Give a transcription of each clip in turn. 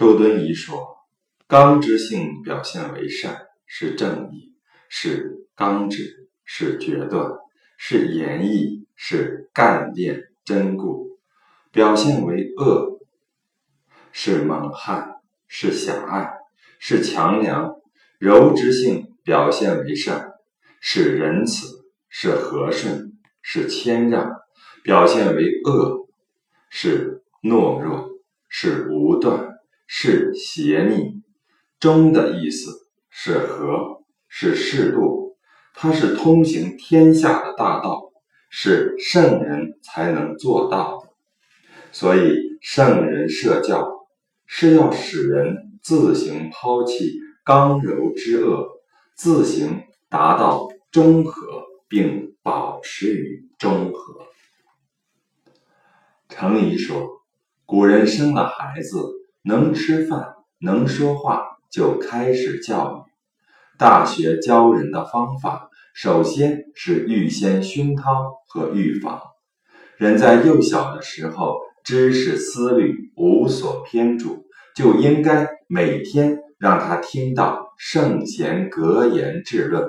周敦颐说：“刚之性表现为善，是正义，是刚直，是决断，是严毅，是干练坚固；表现为恶，是猛悍，是狭隘，是强梁。柔之性表现为善，是仁慈，是和顺，是谦让；表现为恶，是懦弱，是无断。”是邪逆，中的意思是和，是适度，它是通行天下的大道，是圣人才能做到的。所以圣人设教，是要使人自行抛弃刚柔之恶，自行达到中和，并保持于中和。程颐说，古人生了孩子。能吃饭，能说话，就开始教育。大学教人的方法，首先是预先熏陶和预防。人在幼小的时候，知识思虑无所偏主，就应该每天让他听到圣贤格言治论。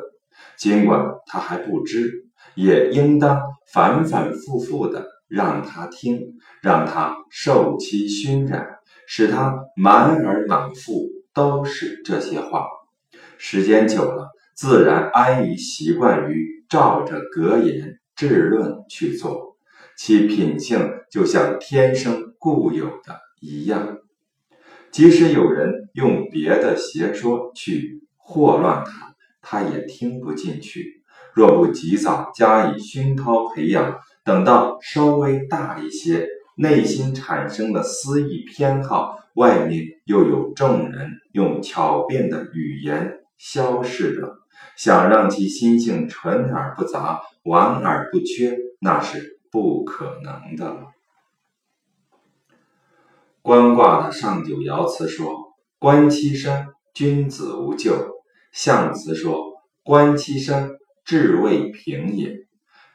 尽管他还不知，也应当反反复复的让他听，让他受其熏染。使他满耳满腹都是这些话，时间久了，自然安于习惯于照着格言治论去做，其品性就像天生固有的一样。即使有人用别的邪说去惑乱他，他也听不进去。若不及早加以熏陶培养，等到稍微大一些。内心产生了私意偏好，外面又有众人用巧辩的语言消逝着，想让其心性纯而不杂，完而不缺，那是不可能的了。官卦的上九爻辞说：“官七生，君子无咎。”象辞说：“官七生，志未平也。”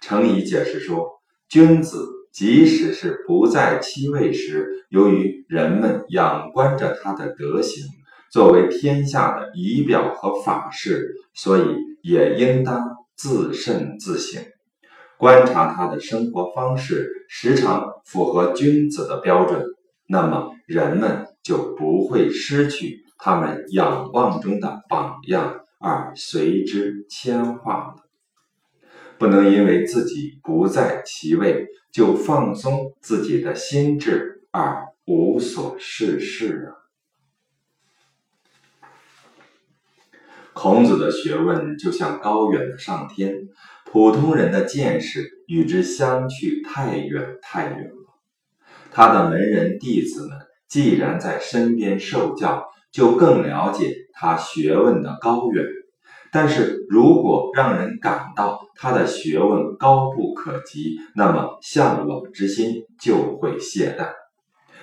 程颐解释说：“君子。”即使是不在其位时，由于人们仰观着他的德行，作为天下的仪表和法式，所以也应当自慎自省，观察他的生活方式时常符合君子的标准，那么人们就不会失去他们仰望中的榜样而随之迁化了。不能因为自己不在其位，就放松自己的心智而无所事事啊！孔子的学问就像高远的上天，普通人的见识与之相去太远太远了。他的门人弟子们既然在身边受教，就更了解他学问的高远。但是如果让人感到他的学问高不可及，那么向往之心就会懈怠。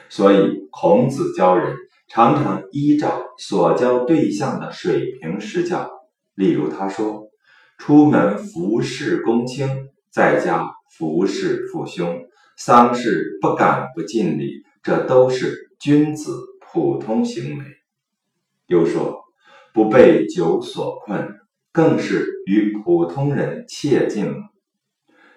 所以孔子教人常常依照所教对象的水平施教。例如他说：“出门服侍公卿，在家服侍父兄，丧事不敢不尽礼，这都是君子普通行为。”又说：“不被酒所困。”更是与普通人切近了，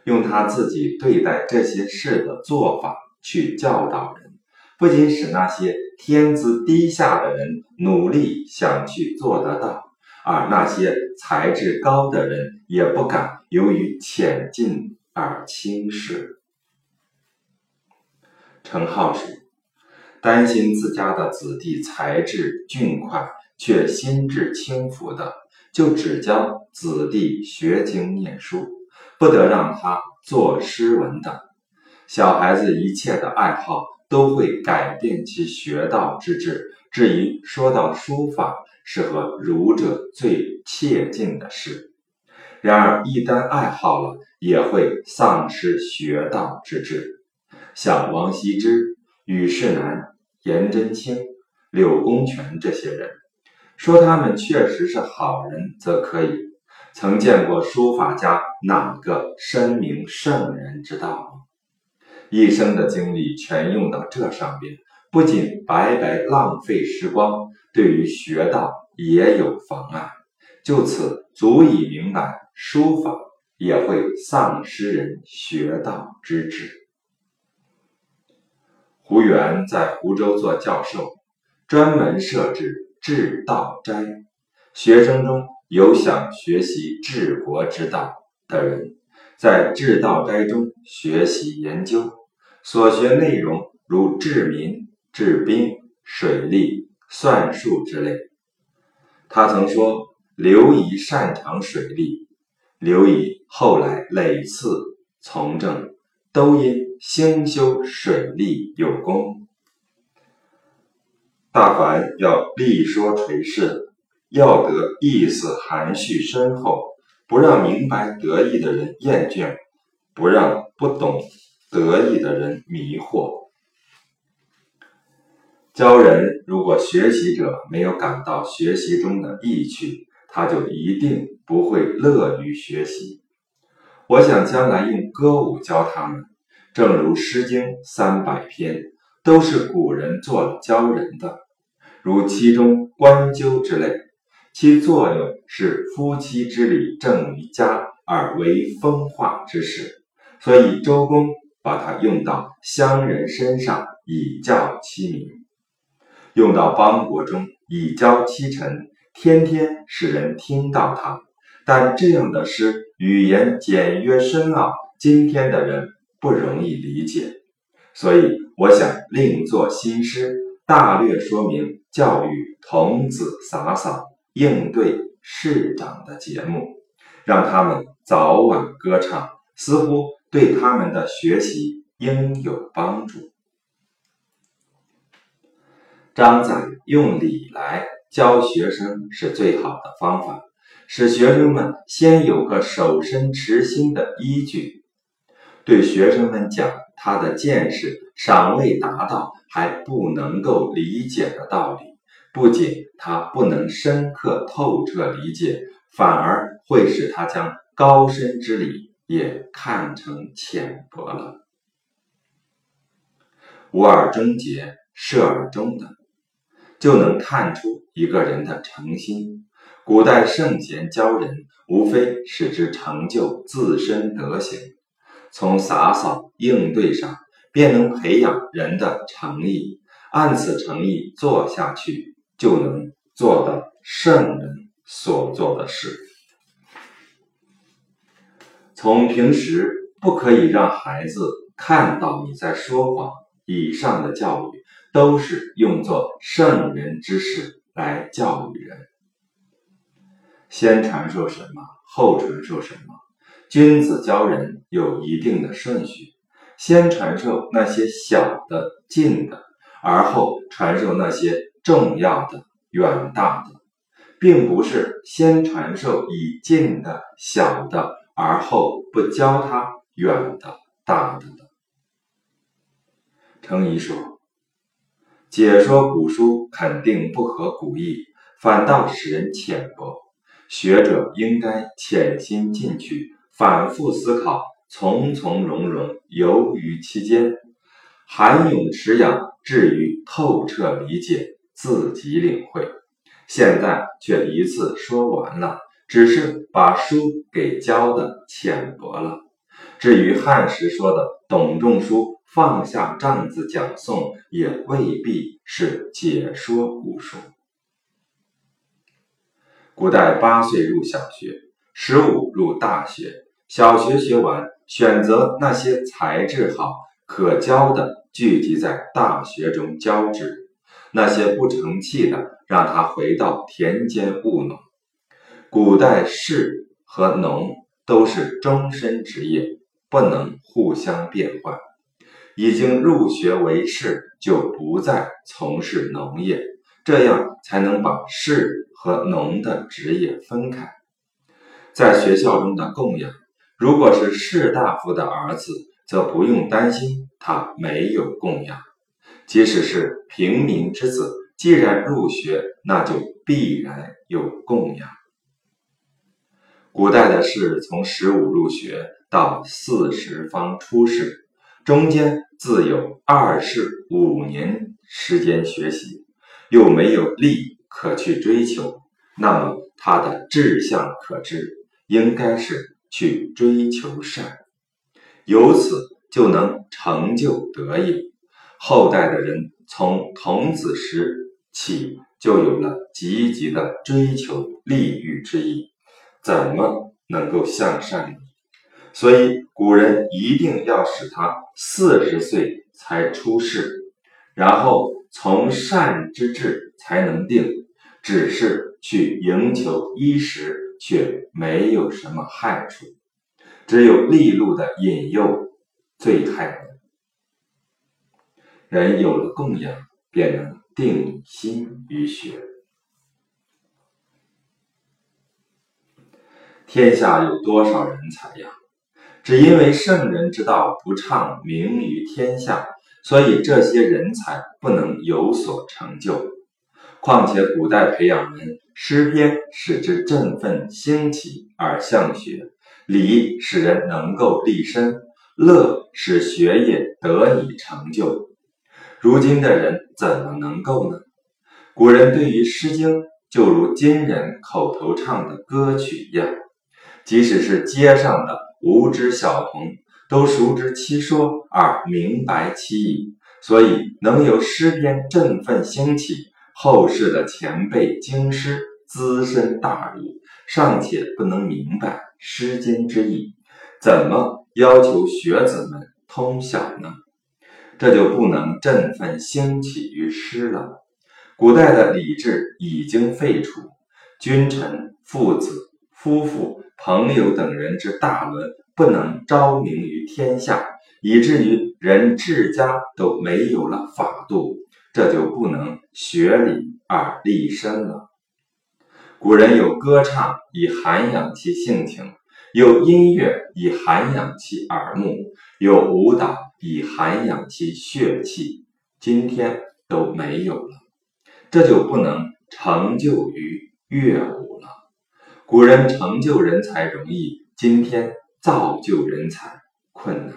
用他自己对待这些事的做法去教导人，不仅使那些天资低下的人努力想去做得到，而那些才智高的人也不敢由于浅近而轻视。程颢说：“担心自家的子弟才智俊快，却心智轻浮的。”就只教子弟学经念书，不得让他作诗文等。小孩子一切的爱好都会改变其学道之志。至于说到书法，是和儒者最切近的事。然而一旦爱好了，也会丧失学道之志。像王羲之、虞世南、颜真卿、柳公权这些人。说他们确实是好人，则可以。曾见过书法家哪个深明圣人之道？一生的精力全用到这上边，不仅白白浪费时光，对于学道也有妨碍。就此足以明白，书法也会丧失人学道之志。胡元在湖州做教授，专门设置治道斋，学生中有想学习治国之道的人，在治道斋中学习研究，所学内容如治民、治兵、水利、算术之类。他曾说。刘仪擅长水利，刘仪后来累次从政，都因兴修水利有功。大凡要立说垂示，要得意思含蓄深厚，不让明白得意的人厌倦，不让不懂得意的人迷惑。教人如果学习者没有感到学习中的意趣，他就一定不会乐于学习。我想将来用歌舞教他们，正如《诗经》三百篇都是古人做了教人的，如其中《关鸠》之类，其作用是夫妻之礼正于家而为风化之事，所以周公把它用到乡人身上以教其民，用到邦国中以教其臣。天天使人听到它，但这样的诗语言简约深奥，今天的人不容易理解，所以我想另作新诗，大略说明教育童子洒扫、应对市长的节目，让他们早晚歌唱，似乎对他们的学习应有帮助。张载用礼来。教学生是最好的方法，使学生们先有个守身持心的依据。对学生们讲他的见识尚未达到，还不能够理解的道理，不仅他不能深刻透彻理解，反而会使他将高深之理也看成浅薄了。无而终结，设而终的。就能看出一个人的诚心。古代圣贤教人，无非使之成就自身德行，从洒扫应对上，便能培养人的诚意。按此诚意做下去，就能做到圣人所做的事。从平时不可以让孩子看到你在说谎，以上的教育。都是用作圣人之事来教育人，先传授什么，后传授什么。君子教人有一定的顺序，先传授那些小的、近的，而后传授那些重要的、远大的，并不是先传授已近的、小的，而后不教他远的、大的的。程颐说。解说古书肯定不合古意，反倒使人浅薄。学者应该潜心进去，反复思考，从从容容游于其间，涵咏持养，至于透彻理解，自己领会。现在却一次说完了，只是把书给教的浅薄了。至于汉时说的董仲舒。放下帐子讲诵，也未必是解说古书。古代八岁入小学，十五入大学。小学学完，选择那些才智好、可教的，聚集在大学中教之；那些不成器的，让他回到田间务农。古代士和农都是终身职业，不能互相变换。已经入学为士，就不再从事农业，这样才能把士和农的职业分开。在学校中的供养，如果是士大夫的儿子，则不用担心他没有供养；即使是平民之子，既然入学，那就必然有供养。古代的士从十五入学到四十方出仕。中间自有二十五年时间学习，又没有利可去追求，那么他的志向可知，应该是去追求善，由此就能成就德业。后代的人从童子时起就有了积极的追求利欲之意，怎么能够向善呢？所以古人一定要使他四十岁才出世，然后从善之志才能定。只是去营求衣食，却没有什么害处，只有利禄的引诱最害人。人有了供养，便能定心于学。天下有多少人才呀？只因为圣人之道不畅名于天下，所以这些人才不能有所成就。况且古代培养人，诗篇使之振奋兴起而向学，礼使人能够立身，乐使学业得以成就。如今的人怎么能够呢？古人对于《诗经》就如今人口头唱的歌曲一样，即使是街上的。无知小童都熟知其说而明白其意，所以能由诗篇振奋兴起。后世的前辈经师资深大儒尚且不能明白《诗经》之意，怎么要求学子们通晓呢？这就不能振奋兴起于诗了。古代的礼制已经废除，君臣、父子、夫妇。朋友等人之大伦不能昭明于天下，以至于人治家都没有了法度，这就不能学礼而立身了。古人有歌唱以涵养其性情，有音乐以涵养其耳目，有舞蹈以涵养其血气，今天都没有了，这就不能成就于乐舞了。古人成就人才容易，今天造就人才困难。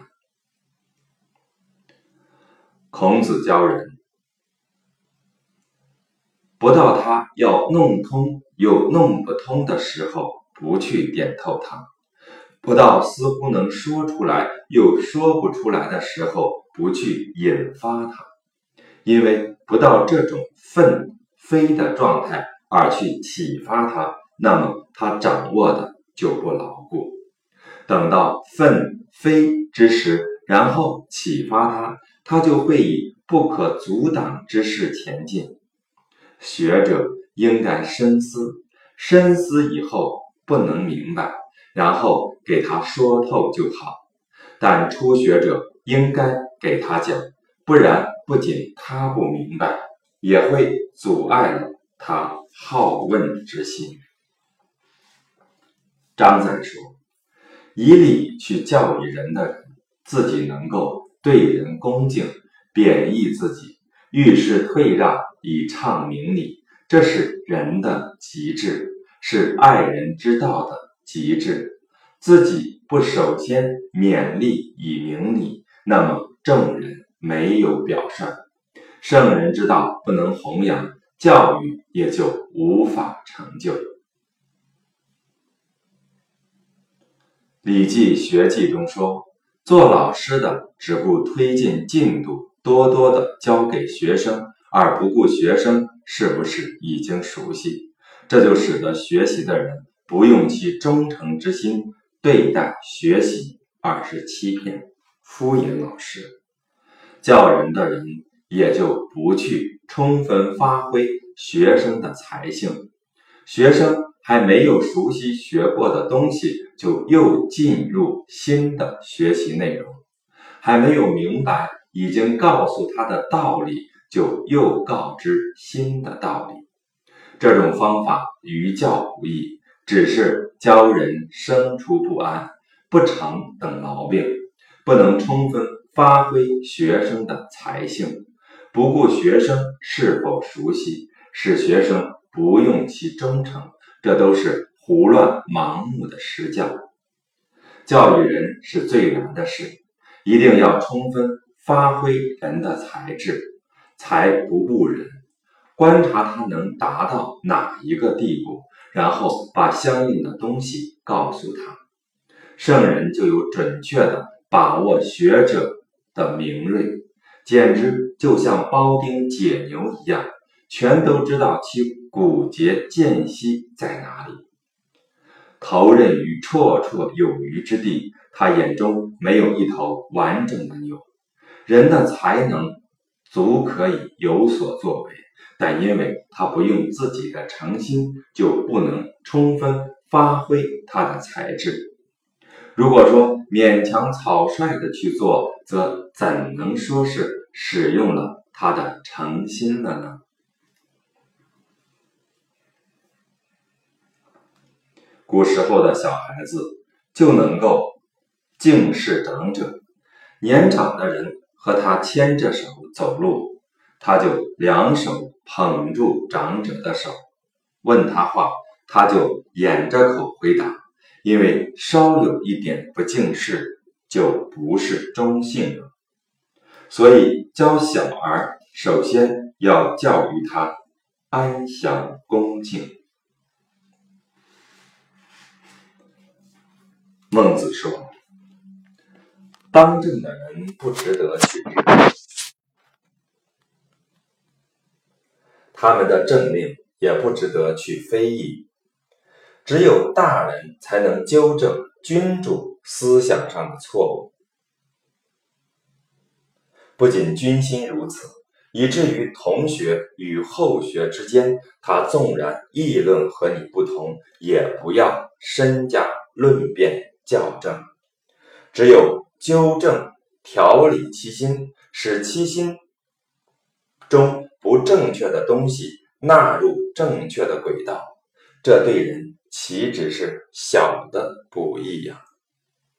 孔子教人，不到他要弄通又弄不通的时候，不去点透他；不到似乎能说出来又说不出来的时候，不去引发他。因为不到这种愤飞的状态而去启发他。那么他掌握的就不牢固，等到奋飞之时，然后启发他，他就会以不可阻挡之势前进。学者应该深思，深思以后不能明白，然后给他说透就好。但初学者应该给他讲，不然不仅他不明白，也会阻碍了他好问之心。张载说：“以礼去教育人的人，自己能够对人恭敬，贬义自己，遇事退让以畅明理，这是人的极致，是爱人之道的极致。自己不首先勉励以明理，那么正人没有表率，圣人之道不能弘扬，教育也就无法成就。”《礼记学记》中说：“做老师的只顾推进进度，多多的教给学生，而不顾学生是不是已经熟悉。这就使得学习的人不用其忠诚之心对待学习，而是欺骗、敷衍老师。教人的人也就不去充分发挥学生的才性，学生。”还没有熟悉学过的东西，就又进入新的学习内容；还没有明白已经告诉他的道理，就又告知新的道理。这种方法于教无益，只是教人生出不安、不成等毛病，不能充分发挥学生的才性，不顾学生是否熟悉，使学生不用其忠诚。这都是胡乱盲目的施教，教育人是最难的事，一定要充分发挥人的才智，才不误人。观察他能达到哪一个地步，然后把相应的东西告诉他，圣人就有准确的把握学者的明锐，简直就像庖丁解牛一样，全都知道其骨节间隙在哪里。头刃于绰绰有余之地，他眼中没有一头完整的牛。人的才能足可以有所作为。但因为他不用自己的诚心，就不能充分发挥他的才智。如果说勉强草率的去做，则怎能说是使用了他的诚心了呢？古时候的小孩子就能够敬事长者，年长的人和他牵着手走路，他就两手。捧住长者的手，问他话，他就掩着口回答。因为稍有一点不敬事，就不是中性了。所以教小儿，首先要教育他安详恭敬。孟子说：“当政的人不值得去。”他们的政令也不值得去非议，只有大人才能纠正君主思想上的错误。不仅君心如此，以至于同学与后学之间，他纵然议论和你不同，也不要身价论辩校正，只有纠正调理七心，使七心中。不正确的东西纳入正确的轨道，这对人岂止是小的不易呀？